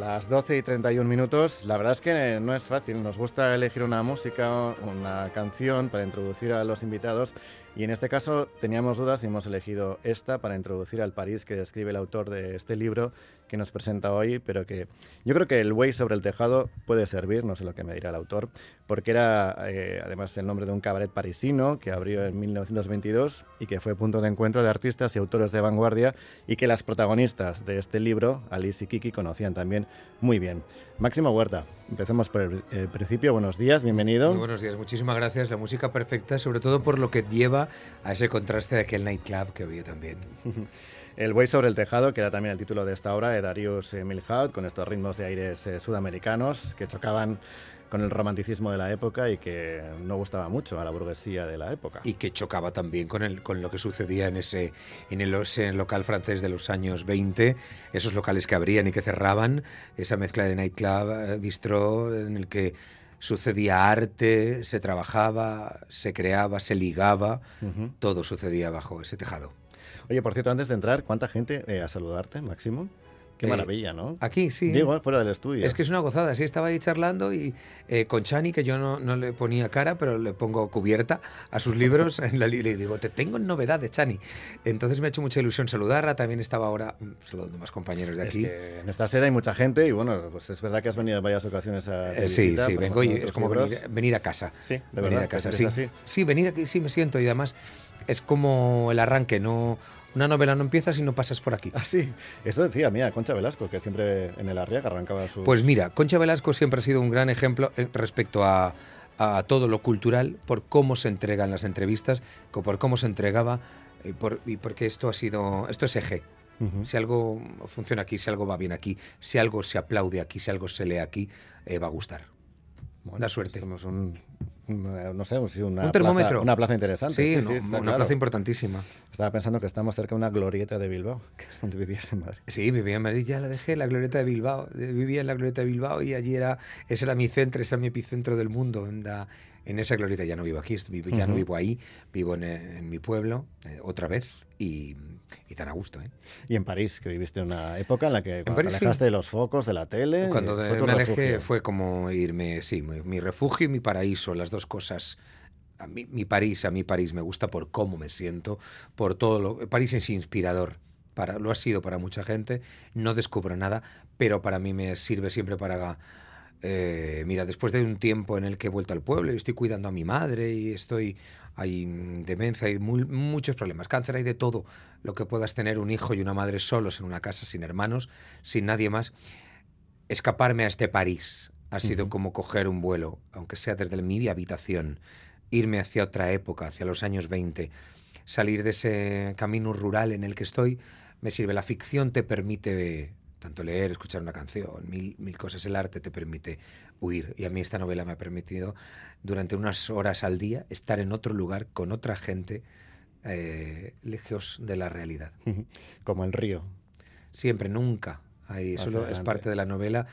las 12 y 31 minutos. La verdad es que no es fácil. Nos gusta elegir una música, una canción para introducir a los invitados. Y en este caso teníamos dudas y hemos elegido esta para introducir al París que describe el autor de este libro que nos presenta hoy, pero que yo creo que el Way sobre el tejado puede servir, no sé lo que me dirá el autor, porque era eh, además el nombre de un cabaret parisino que abrió en 1922 y que fue punto de encuentro de artistas y autores de vanguardia y que las protagonistas de este libro, Alice y Kiki, conocían también muy bien. Máximo Huerta, empecemos por el, principio. Buenos días, bienvenido. Muy buenos días, muchísimas gracias. La música perfecta, sobre todo por lo que lleva a ese contraste de aquel nightclub que había también. El Buey sobre el tejado, que era también el título de esta obra de Darius eh, Milhaud, con estos ritmos de aires eh, sudamericanos que chocaban con el romanticismo de la época y que no gustaba mucho a la burguesía de la época. Y que chocaba también con, el, con lo que sucedía en ese, en el, ese local francés de los años 20, esos locales que abrían y que cerraban, esa mezcla de nightclub, eh, bistro, en el que sucedía arte, se trabajaba, se creaba, se ligaba, todo sucedía bajo ese tejado. Oye, por cierto, antes de entrar, ¿cuánta gente eh, a saludarte, Máximo? Qué eh, maravilla, ¿no? Aquí, sí. Digo, fuera del estudio. Es que es una gozada. Sí, estaba ahí charlando y eh, con Chani, que yo no, no, le ponía cara, pero le pongo cubierta a sus libros en la y le digo, te tengo en novedad de Chani. Entonces me ha hecho mucha ilusión saludarla. También estaba ahora mm, saludando más compañeros de aquí. en esta sede hay mucha gente y bueno, pues es verdad que has venido en varias ocasiones a. Eh, sí, sí, vengo y es como venir, a casa. Sí, de venir verdad. a casa. Sí, sí, venir aquí, sí, me siento y además es como el arranque, no una novela no empieza si no pasas por aquí. Ah, sí. Eso decía, mira, Concha Velasco, que siempre en el Arriaga arrancaba su... Pues mira, Concha Velasco siempre ha sido un gran ejemplo eh, respecto a, todo lo cultural, por cómo se entregan las entrevistas, por cómo se entregaba, y, por, y porque esto ha sido, esto es eje. Si algo funciona aquí, si algo va bien aquí, si algo se aplaude aquí, si algo se lee aquí, eh, va a gustar. Buena suerte. Somos un, no sé, una, un termómetro. Plaza, una plaza interesante. Sí, sí, una plaza importantísima. Estaba pensando que estamos cerca de una glorieta de Bilbao, que es donde vivías en Madrid. Sí, vivía en Madrid, ya la dejé, la glorieta de Bilbao. Vivía en la glorieta de Bilbao y allí era, ese era mi centro, ese era mi epicentro del mundo, en, en esa glorieta. Ya no vivo aquí, ya no vivo ahí, vivo en, mi pueblo, eh, otra vez, y, y, tan a gusto. ¿eh? Y en París, que viviste una época en la que cuando te alejaste de los focos, de la tele. Cuando fue me alejé fue como irme, sí, mi, refugio y mi paraíso, las dos cosas. A mí, mi París, a mí París me gusta por cómo me siento, por todo lo. París es inspirador. Para, lo ha sido para mucha gente, no descubro nada, pero para mí me sirve siempre para eh, mira, después de un tiempo en el que he vuelto al pueblo y estoy cuidando a mi madre y estoy hay demencia, hay muchos problemas, cáncer, hay de todo lo que puedas tener un hijo y una madre solos en una casa sin hermanos, sin nadie más. Escaparme a este París ha sido como coger un vuelo, aunque sea desde mi habitación, irme hacia otra época, hacia los años 20, salir de ese camino rural en el que estoy, me sirve. La ficción te permite tanto leer, escuchar una canción, mil, mil cosas. El arte te permite huir. Y a mí esta novela me ha permitido, durante unas horas al día, estar en otro lugar con otra gente, eh, lejos de la realidad. Como el río. Siempre, nunca. Ahí, solo es parte de la novela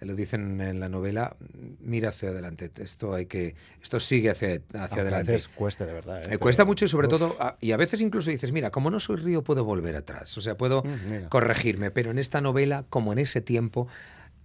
lo dicen en la novela, mira hacia adelante. Esto hay que, esto sigue hacia, hacia adelante. A veces cuesta de verdad. ¿eh? Cuesta mucho y sobre todo, y a veces incluso dices, mira, como no soy río puedo volver atrás, o sea, puedo mm, corregirme, pero en esta novela, como en ese tiempo,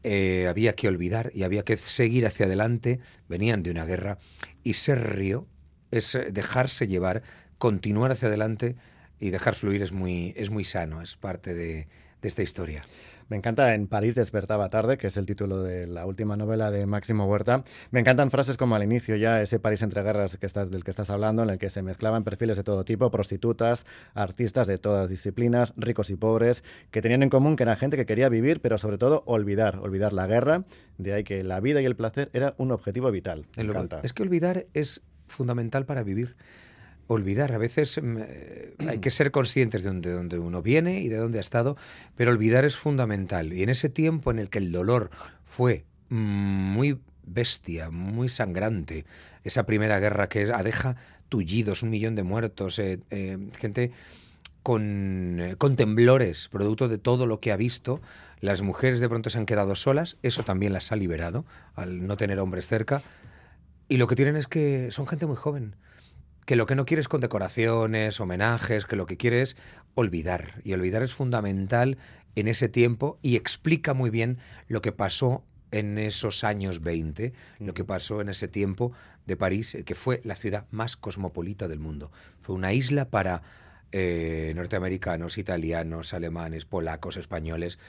eh, había que olvidar y había que seguir hacia adelante, venían de una guerra, y ser río es eh, dejarse llevar, continuar hacia adelante y dejar fluir es muy, es muy sano, es parte de, de esta historia. Me encanta En París despertaba tarde, que es el título de la última novela de Máximo Huerta. Me encantan frases como al inicio ya, ese París entre guerras que estás, del que estás hablando, en el que se mezclaban perfiles de todo tipo, prostitutas, artistas de todas disciplinas, ricos y pobres, que tenían en común que era gente que quería vivir, pero sobre todo olvidar, olvidar la guerra. De ahí que la vida y el placer era un objetivo vital. Me encanta. Es que olvidar es fundamental para vivir olvidar. A veces mm, eh, hay que ser conscientes de dónde, uno viene y de dónde ha estado, pero olvidar es fundamental. Y en ese tiempo en el que el dolor fue muy bestia, muy sangrante, esa primera guerra que deja tullidos, un millón de muertos, eh, eh, gente con, con temblores, producto de todo lo que ha visto, las mujeres de pronto se han quedado solas, eso también las ha liberado al no tener hombres cerca. Y lo que tienen es que son gente muy joven que lo que no quieres con decoraciones, homenajes, que lo que quieres es olvidar. Y olvidar es fundamental en ese tiempo y explica muy bien lo que pasó en esos años 20, lo que pasó en ese tiempo de París, que fue la ciudad más cosmopolita del mundo. Fue una isla para eh, norteamericanos, italianos, alemanes, polacos, españoles.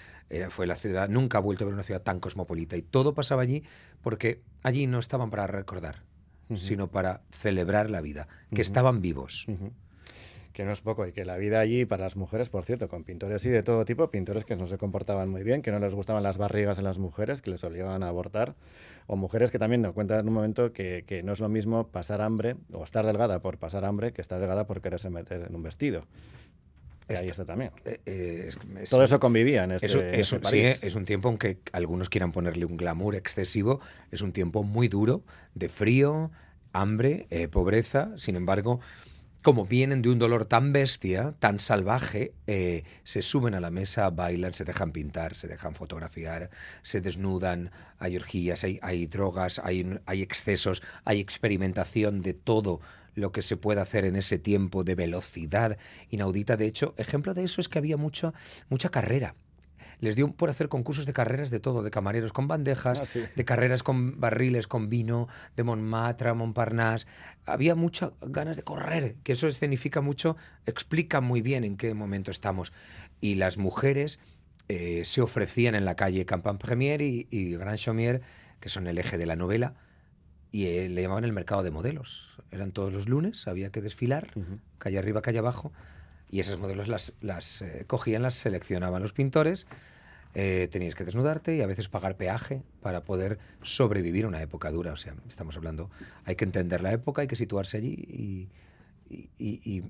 fue la ciudad, nunca ha vuelto a ver una ciudad tan cosmopolita. Y todo pasaba allí porque allí no estaban para recordar, sino para celebrar la vida, que estaban vivos. Que no es poco, y que la vida allí para las mujeres, por cierto, con pintores y de todo tipo, pintores que no se comportaban muy bien, que no les gustaban las barrigas en las mujeres, que les obligaban a abortar, o mujeres que también nos cuentan en un momento que, que no es lo mismo pasar hambre o estar delgada por pasar hambre que estar delgada por quererse meter en un vestido. Ahí está también. Eh, eh, Todo eso convivía en este, eso, Sí, es un tiempo, aunque algunos quieran ponerle un glamour excesivo, es un tiempo muy duro, de frío, hambre, eh, pobreza. Sin embargo, como vienen de un dolor tan bestia, tan salvaje, se suben a la mesa, bailan, se dejan pintar, se dejan fotografiar, se desnudan, hay orgías, hay, drogas, hay, hay excesos, hay experimentación de todo lo que se puede hacer en ese tiempo de velocidad inaudita. De hecho, ejemplo de eso es que había mucha, mucha carrera les dio por hacer concursos de carreras de todo, de camareros con bandejas, ah, de carreras con barriles, con vino, de Montmartre, Montparnasse. Había muchas ganas de correr, que eso escenifica mucho, explica muy bien en qué momento estamos. Y las mujeres eh, se ofrecían en la calle Campan Premier y, Grand Chaumier, que son el eje de la novela, y eh, le llamaban el mercado de modelos. Eran todos los lunes, había que desfilar, calle arriba, calle abajo y esas modelos las, las eh, cogían, las seleccionaban los pintores. Eh, tenías que desnudarte y a veces pagar peaje para poder sobrevivir una época dura. O sea, estamos hablando, hay que entender la época, hay que situarse allí y, y,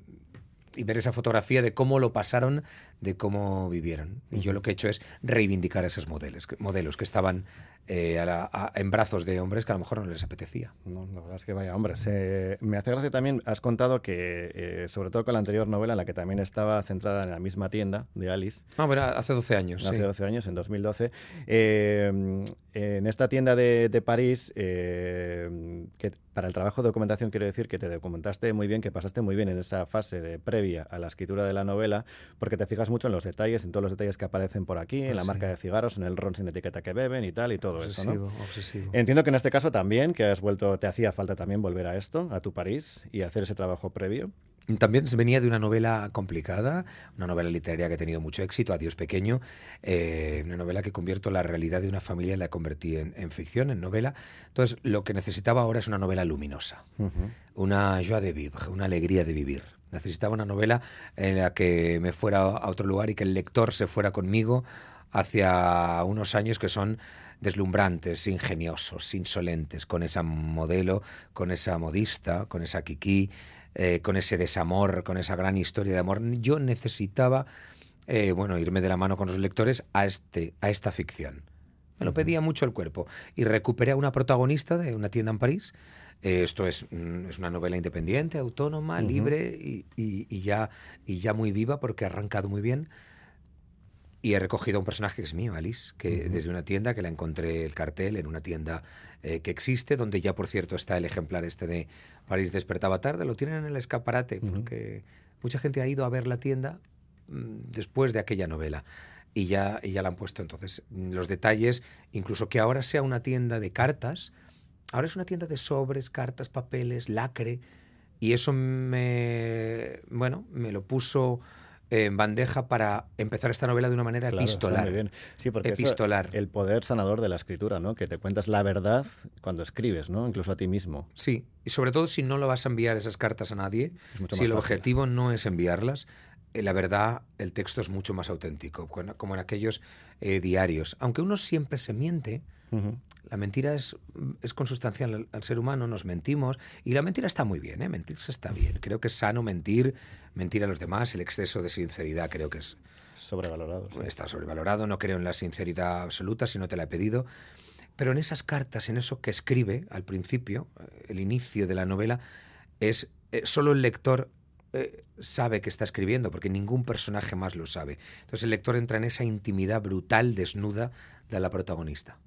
y ver esa fotografía de cómo lo pasaron, de cómo vivieron. Y yo lo que he hecho es reivindicar esos modelos, modelos que estaban eh, en brazos de hombres que a lo mejor no les apetecía. No, la verdad es que vaya hombres. me hace gracia también, has contado que, eh, sobre todo con la anterior novela, en la que también estaba centrada en la misma tienda de Alice. Ah, bueno, hace 12 años. Hace 12 años, en 2012. Eh, en esta tienda de, de París, que para el trabajo de documentación quiero decir que te documentaste muy bien, que pasaste muy bien en esa fase de previa a la escritura de la novela, porque te fijas mucho en los detalles, en todos los detalles que aparecen por aquí, en la marca de cigarros, en el ron sin etiqueta que beben y tal y todo obsesivo, eso, Obsesivo. Entiendo que en este caso también, que has vuelto, te hacía falta también volver a esto, a tu París y hacer ese trabajo previo. También venía de una novela complicada, una novela literaria que ha tenido mucho éxito, Adiós Pequeño, eh, una novela que convierto la realidad de una familia la convertí en, ficción, en novela. Entonces, lo que necesitaba ahora es una novela luminosa, una joie de vivre, una alegría de vivir. Necesitaba una novela en la que me fuera a otro lugar y que el lector se fuera conmigo hacia unos años que son deslumbrantes, ingeniosos, insolentes, con esa modelo, con esa modista, con esa Kiki, eh, con ese desamor, con esa gran historia de amor. Yo necesitaba, eh, bueno, irme de la mano con los lectores a, este, a esta ficción. Me lo pedía mucho el cuerpo. Y recuperé a una protagonista de una tienda en París. Eh, esto es, mm, es, una novela independiente, autónoma, libre y, ya, y ya muy viva porque ha arrancado muy bien. Y he recogido a un personaje que es mío, Alice, que desde una tienda que la encontré el cartel en una tienda eh, que existe, donde ya por cierto está el ejemplar este de París despertaba tarde, lo tienen en el escaparate, porque mucha gente ha ido a ver la tienda mm, después de aquella novela. Y ya, y ya la han puesto. Entonces los detalles, incluso que ahora sea una tienda de cartas, ahora es una tienda de sobres, cartas, papeles, lacre, y eso me, bueno, me lo puso en bandeja para empezar esta novela de una manera epistolar. Muy bien. Sí, porque epistolar. el poder sanador de la escritura, ¿no? Que te cuentas la verdad cuando escribes, ¿no? Incluso a ti mismo. Sí, y sobre todo si no lo vas a enviar esas cartas a nadie, si el objetivo no es enviarlas, la verdad, el texto es mucho más auténtico, como en aquellos eh, diarios. Aunque uno siempre se miente, la mentira es, es consustancial al, ser humano, nos mentimos y la mentira está muy bien, ¿eh? mentirse está bien. Creo que es sano mentir, mentir a los demás, el exceso de sinceridad creo que es... Sobrevalorado. Está sobrevalorado, no creo en la sinceridad absoluta si no te la he pedido. Pero en esas cartas, en eso que escribe al principio, eh, el inicio de la novela, es eh, solo el lector eh, sabe que está escribiendo, porque ningún personaje más lo sabe. Entonces el lector entra en esa intimidad brutal, desnuda de la protagonista.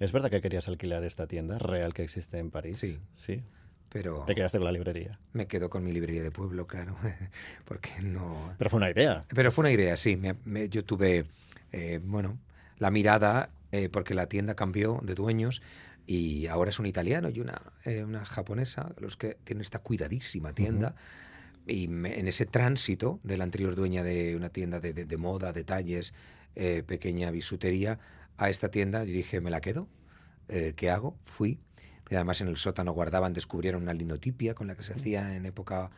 ¿Es verdad que querías alquilar esta tienda real que existe en París? Sí. Sí. pero... Te quedaste con la librería. Me quedo con mi librería de pueblo, claro, porque no... Pero fue una idea. Pero fue una idea, sí. yo tuve, eh, bueno, la mirada, eh, porque la tienda cambió de dueños y ahora es un italiano y una, eh, una japonesa, los que tienen esta cuidadísima tienda. Y en ese tránsito de la anterior dueña de una tienda de, de, moda, detalles, pequeña bisutería, a esta tienda, yo dije, me la quedo. ¿Qué hago? Fui y además en el sótano guardaban, descubrieron una linotipia con la que se hacía en época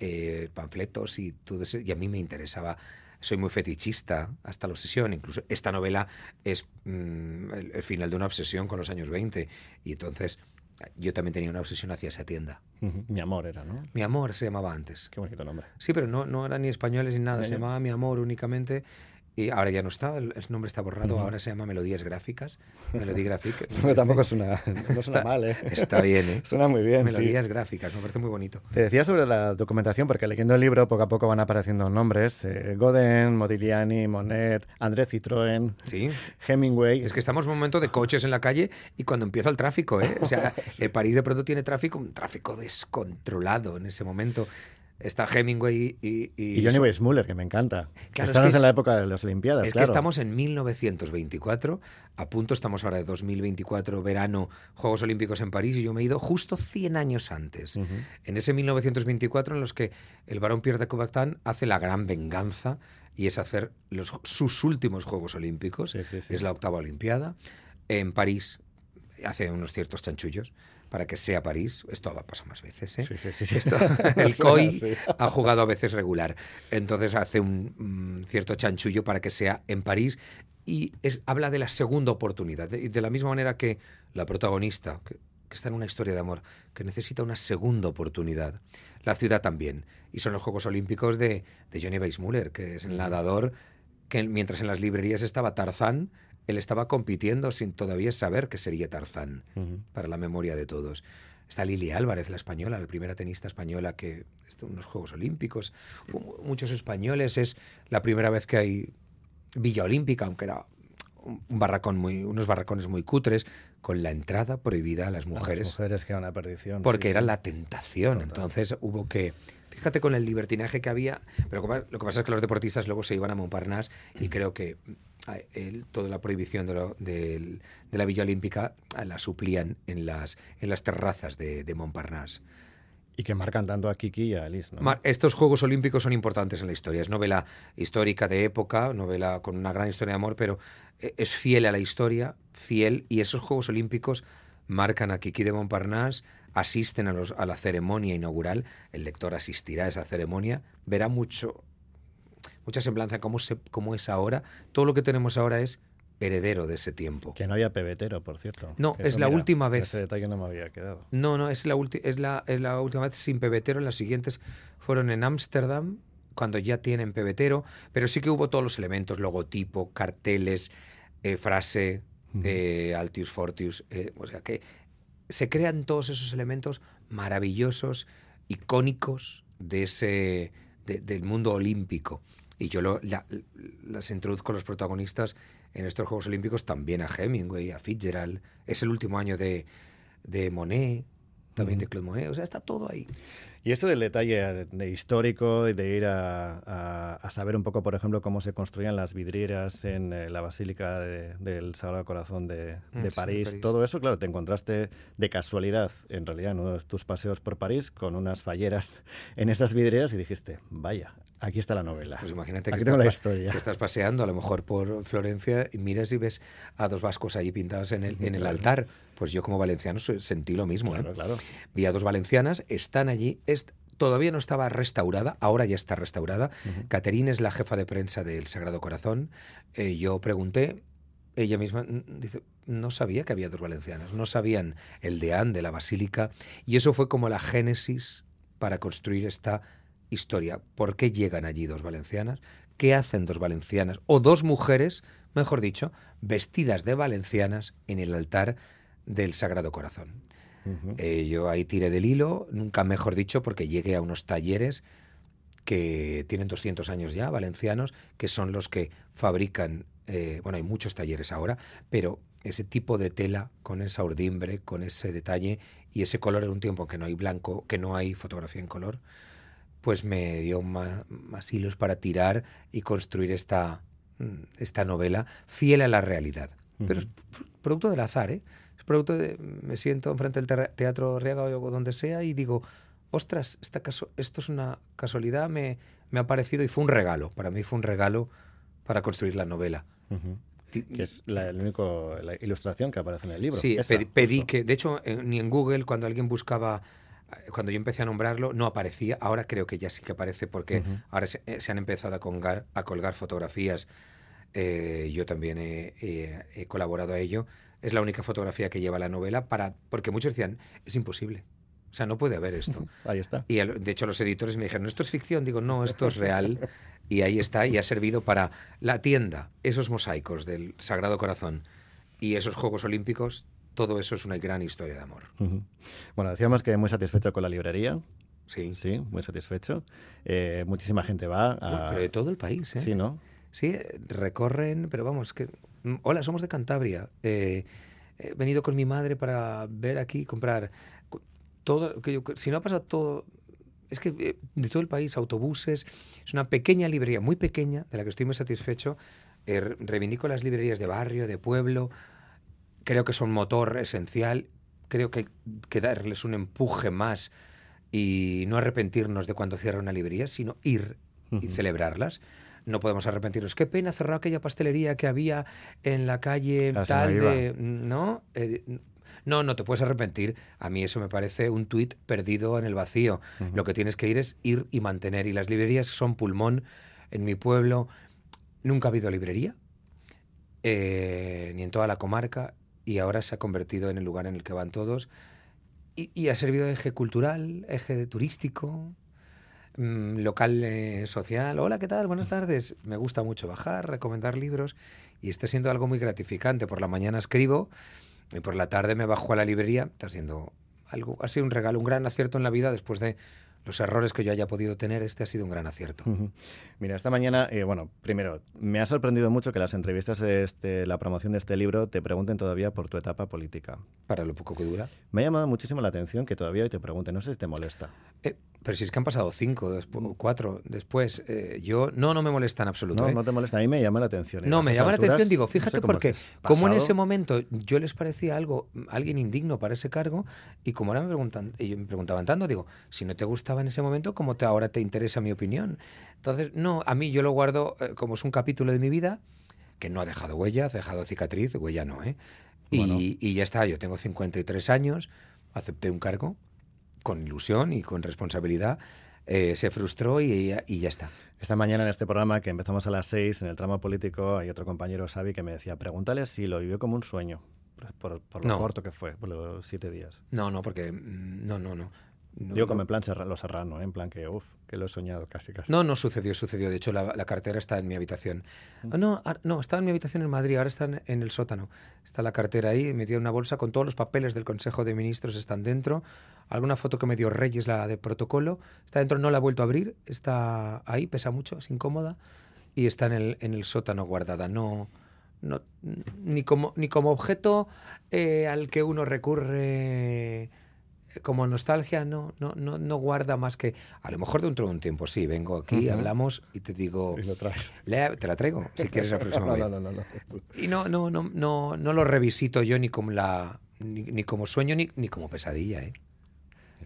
eh, panfletos y todo eso. Y a mí me interesaba. Soy muy fetichista hasta la obsesión. Incluso esta novela es mm, el, final de una obsesión con los años 20. Y entonces yo también tenía una obsesión hacia esa tienda. Mi amor era, ¿no? Mi amor se llamaba antes. Qué bonito nombre. Sí, pero no, no eran ni españoles ni nada. Se llamaba Mi amor únicamente. Y ahora ya no está, el nombre está borrado, ahora se llama Melodías Gráficas. Melodía Graphic. no, tampoco suena, no suena mal, ¿eh? Está bien, ¿eh? Suena muy bien. Melodías Gráficas, me parece muy bonito. Te decía sobre la documentación, porque leyendo el libro poco a poco van apareciendo nombres. Eh, Godin, Modigliani, Monet, André Citroën, ¿Sí? Hemingway. Es que estamos en un momento de coches en la calle y cuando empieza el tráfico, ¿eh? O sea, el París de pronto tiene tráfico, un tráfico descontrolado en ese momento está Hemingway y... Y, Johnny Weissmuller, que me encanta. estamos en la época de las Olimpiadas, Es que estamos en 1924, a punto estamos ahora de 2024, verano, Juegos Olímpicos en París, y yo me he ido justo 100 años antes. En ese 1924 en los que el barón Pierre de Coubertin hace la gran venganza y es hacer los, sus últimos Juegos Olímpicos, es la octava Olimpiada. En París hace unos ciertos chanchullos para que sea París. Esto ha pasado más veces. ¿eh? Esto, el COI ha jugado a veces regular. Entonces hace un cierto chanchullo para que sea en París y es, habla de la segunda oportunidad. De, de la misma manera que la protagonista, que, está en una historia de amor, que necesita una segunda oportunidad. La ciudad también. Y son los Juegos Olímpicos de, de Johnny Weissmuller, que es el nadador que mientras en las librerías estaba Tarzán, él estaba compitiendo sin todavía saber que sería Tarzán, para la memoria de todos. Está Lili Álvarez, la española, la primera tenista española que está en unos Juegos Olímpicos. Muchos españoles, es la primera vez que hay Villa Olímpica, aunque era un barracón muy, unos barracones muy cutres, con la entrada prohibida a las mujeres. las mujeres que eran una perdición. Porque era la tentación. Entonces hubo que. Fíjate con el libertinaje que había. Pero lo que pasa es que los deportistas luego se iban a Montparnasse y creo que toda la prohibición de, la Villa Olímpica la suplían en las, en las terrazas de, Montparnasse. Y que marcan tanto a Kiki y a Alice. Estos Juegos Olímpicos son importantes en la historia. Es novela histórica de época, novela con una gran historia de amor, pero eh, es fiel a la historia, fiel, y esos Juegos Olímpicos marcan a Kiki de Montparnasse, asisten a, a la ceremonia inaugural, el lector asistirá a esa ceremonia, verá mucho mucha semblanza como cómo es ahora. Todo lo que tenemos ahora es heredero de ese tiempo. Que no había pebetero, por cierto. No, es la última vez. Ese detalle no me había quedado. No, no, es la, es la, es la última vez sin pebetero. Las siguientes fueron en Ámsterdam, cuando ya tienen pebetero, pero sí que hubo todos los elementos, logotipo, carteles, eh, frase, eh, Altius Fortius. Eh, o sea que se crean todos esos elementos maravillosos, icónicos de ese, del mundo olímpico. Y yo lo, las introduzco a los protagonistas en estos Juegos Olímpicos también a Hemingway, a Fitzgerald. Es el último año de, de Monet, también de Claude Monet. O sea, está todo ahí. Y esto del detalle de histórico y de ir a, saber un poco, por ejemplo, cómo se construían las vidrieras en eh, la Basílica del Sagrado Corazón de, mm, París, todo eso, claro, te encontraste de casualidad, en realidad, en uno de tus paseos por París, con unas falleras en esas vidrieras y dijiste, vaya, aquí está la novela. Pues imagínate aquí que, tengo la historia. que estás paseando a lo mejor por Florencia y miras y ves a dos vascos ahí pintados en el, en el altar. Pues yo como valenciano sentí lo mismo. ¿eh? Claro, Vi a dos valencianas, están allí, todavía no estaba restaurada, ahora ya está restaurada. Caterine es la jefa de prensa del Sagrado Corazón. Eh, yo pregunté, ella misma dice, no sabía que había dos valencianas, no sabían el deán de la basílica, y eso fue como la génesis para construir esta historia. ¿Por qué llegan allí dos valencianas? ¿Qué hacen dos valencianas? O dos mujeres, mejor dicho, vestidas de valencianas en el altar del Sagrado Corazón. Eh, yo ahí tiré del hilo, nunca mejor dicho, porque llegué a unos talleres que tienen 200 años ya, valencianos, que son los que fabrican eh, bueno, hay muchos talleres ahora, pero ese tipo de tela con esa urdimbre, con ese detalle y ese color en un tiempo que no hay blanco, que no hay fotografía en color, pues me dio más, hilos para tirar y construir esta, mm, esta novela fiel a la realidad. Pero es producto del azar, ¿eh? Es producto de... Me siento enfrente del Teatro Riega o donde sea y digo, ostras, esta caso, esto es una casualidad, me, me ha parecido y fue un regalo. Para mí fue un regalo para construir la novela. Que es la, la ilustración que aparece en el libro. Sí, pedí, que, de hecho, ni en Google, cuando alguien buscaba, eh, cuando yo empecé a nombrarlo, no aparecía. Ahora creo que ya sí que aparece porque ahora eh, se, han empezado a colgar, a colgar fotografías. Eh, yo también he, colaborado a ello. Es la única fotografía que lleva la novela para, porque muchos decían, es imposible. O sea, no puede haber esto. Ahí está. Y de hecho los editores me dijeron, esto es ficción. Digo, no, esto es real. y ahí está, y ha servido para la tienda, esos mosaicos del Sagrado Corazón y esos Juegos Olímpicos, todo eso es una gran historia de amor. Bueno, decíamos que muy satisfecho con la librería. Sí. Sí, muy satisfecho. Eh, muchísima gente va. A... pero de todo el país, ¿eh? Sí, ¿no? Sí, recorren, pero vamos, que. Mm, hola, somos de Cantabria. Eh, he venido con mi madre para ver aquí, comprar. Todo, que si no ha pasado todo es que eh, de todo el país, autobuses, es una pequeña librería, muy pequeña, de la que estoy muy satisfecho. Eh, reivindico las librerías de barrio, de pueblo, creo que son motor esencial, creo que que darles un empuje más y no arrepentirnos de cuando cierra una librería, sino ir y celebrarlas no podemos arrepentirnos. Qué pena cerrar aquella pastelería que había en la calle ah, tal de... ¿No? Eh, no, no te puedes arrepentir. A mí eso me parece un tuit perdido en el vacío. Lo que tienes que ir es ir y mantener. Y las librerías son pulmón. En mi pueblo nunca ha habido librería, eh, ni en toda la comarca, y ahora se ha convertido en el lugar en el que van todos. Y, ha servido de eje cultural, eje turístico, mm, local eh, social. Hola, ¿qué tal? Buenas tardes. Me gusta mucho bajar, recomendar libros y está siendo algo muy gratificante. Por la mañana escribo y por la tarde me bajo a la librería, está siendo algo, ha sido un regalo, un gran acierto en la vida después de los errores que yo haya podido tener, este ha sido un gran acierto. Mira, esta mañana, eh, bueno, primero, me ha sorprendido mucho que las entrevistas de este, la promoción de este libro te pregunten todavía por tu etapa política. Para lo poco que dura. Me ha llamado muchísimo la atención que todavía hoy te pregunten, no sé si te molesta. Eh, pero si es que han pasado cinco, cuatro después. Eh, yo no, no me molesta en absoluto. No, ¿eh? no te molesta. A mí me llama la atención. No, me llama la atención. Digo, fíjate porque como en ese momento yo les parecía algo, alguien indigno para ese cargo y como ahora me preguntan, y me preguntaban tanto, digo, si no te gustaba en ese momento, ¿cómo te, ahora te interesa mi opinión? Entonces, no, a mí yo lo guardo eh, como es un capítulo de mi vida que no ha dejado huella, ha dejado cicatriz, huella no, ¿eh? Y, y ya está, yo tengo 53 años, acepté un cargo, con ilusión y con responsabilidad, eh, se frustró y, ya está. Esta mañana en este programa que empezamos a las seis, en el tramo político, hay otro compañero, Xavi, que me decía, pregúntale si lo vivió como un sueño, por, lo corto que fue, por los siete días. No, no, porque mm, no, no, no. Digo como en plan lo serrano, ¿eh? en plan que, uff, que lo he soñado casi, casi. No, no sucedió, sucedió. De hecho, la, cartera está en mi habitación. No, no, está en mi habitación en Madrid, ahora está en, el sótano. Está la cartera ahí, metida en una bolsa con todos los papeles del Consejo de Ministros, están dentro. Alguna foto que me dio Reyes, la de protocolo, está dentro, no la he vuelto a abrir, está ahí, pesa mucho, es incómoda, y está en el, en el sótano guardada. No, no, ni, como, ni como objeto eh, al que uno recurre como nostalgia no, no, no, no, guarda más que. A lo mejor dentro de un tiempo sí, vengo aquí, hablamos y te digo. Y lo traes. te la traigo, si quieres la próxima no, vez. No, no, no, Y no, no, no, no, no lo revisito yo ni como la. Ni, como sueño ni, ni como pesadilla, ¿eh?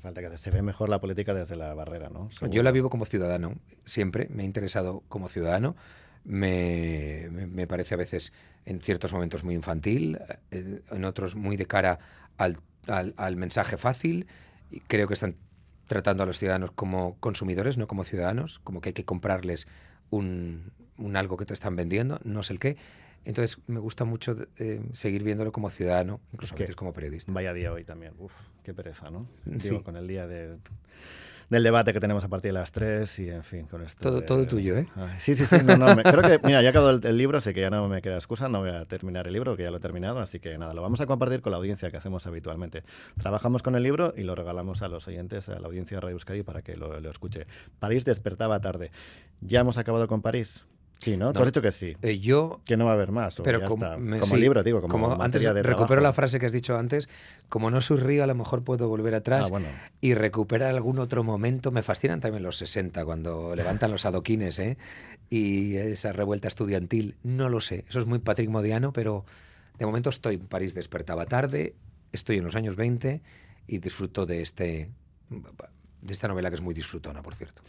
falta que se ve mejor la política desde la barrera, ¿no? Yo la vivo como ciudadano, siempre me he interesado como ciudadano. Me, me, parece a veces en ciertos momentos muy infantil, eh, en otros muy de cara al al, mensaje fácil. Y creo que están tratando a los ciudadanos como consumidores, no como ciudadanos, como que hay que comprarles un, algo que te están vendiendo, no sé el qué. Entonces me gusta mucho eh, seguir viéndolo como ciudadano, incluso a veces como periodista. Vaya día hoy también. Uf, qué pereza, ¿no? Sí. con el día de del debate que tenemos a partir de las 3 y en fin, con esto. Todo, todo tuyo, ¿eh? sí, sí, sí. No, no, creo que, mira, ya acabado el, libro, sé que ya no me queda excusa, no voy a terminar el libro, que ya lo he terminado, así que nada, lo vamos a compartir con la audiencia que hacemos habitualmente. Trabajamos con el libro y lo regalamos a los oyentes, a la audiencia de Radio Euskadi para que lo, lo escuche. París despertaba tarde. Ya hemos acabado con París. Sí, ¿no? Tú has dicho que sí. Eh, yo... Que no va a haber más. Pero ya como, está. me- como sí, libro, digo, como, antes materia de recupero trabajo. la frase que has dicho antes, como no soy río, a lo mejor puedo volver atrás Ah, bueno. y recuperar algún otro momento. Me fascinan también los 60, cuando levantan los adoquines, ¿eh? Y esa revuelta estudiantil, no lo sé. Eso es muy Patrick Modiano, pero de momento estoy en París, despertaba tarde, estoy en los años 20 y disfruto de este de esta novela que es muy disfrutona, por cierto.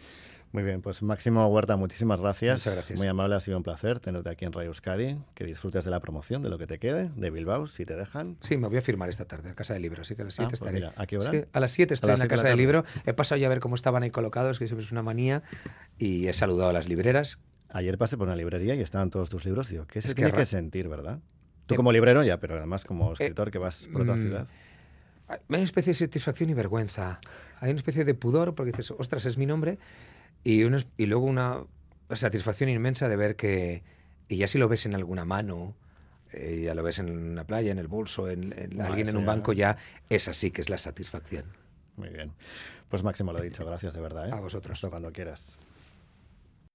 Muy bien, pues Máximo Huerta, muchísimas gracias. Muchas gracias. Muy amable, ha sido un placer tenerte aquí en Radio Euskadi. Que disfrutes de la promoción, de lo que te quede, de Bilbao, si te dejan. Sí, me voy a firmar esta tarde a Casa del Libro, así que a las 7 Ah, pues estaré. mira, ¿a qué hora? Sí, a las 7 estoy A en las la de Casa la del. Libro. He pasado ya a ver cómo estaban ahí colocados, que siempre es una manía, y he saludado a las libreras. Ayer pasé por una librería y estaban todos tus libros. Digo, ¿qué se Es que tiene ra- que sentir, verdad? Tú Eh, como librero ya, pero además como escritor que vas por otra mm, ciudad. Hay una especie de satisfacción y vergüenza. Hay una especie de pudor porque dices, ostras, es mi nombre. Y, una- y luego una satisfacción inmensa de ver que, y ya si lo ves en alguna mano, eh, ya lo ves en una playa, en el bolso, en, en Ah, alguien en un banco, ya es así que es la satisfacción. Muy bien. Pues Máximo, lo he dicho. Gracias de verdad. ¿eh? A vosotros. Hasta cuando quieras.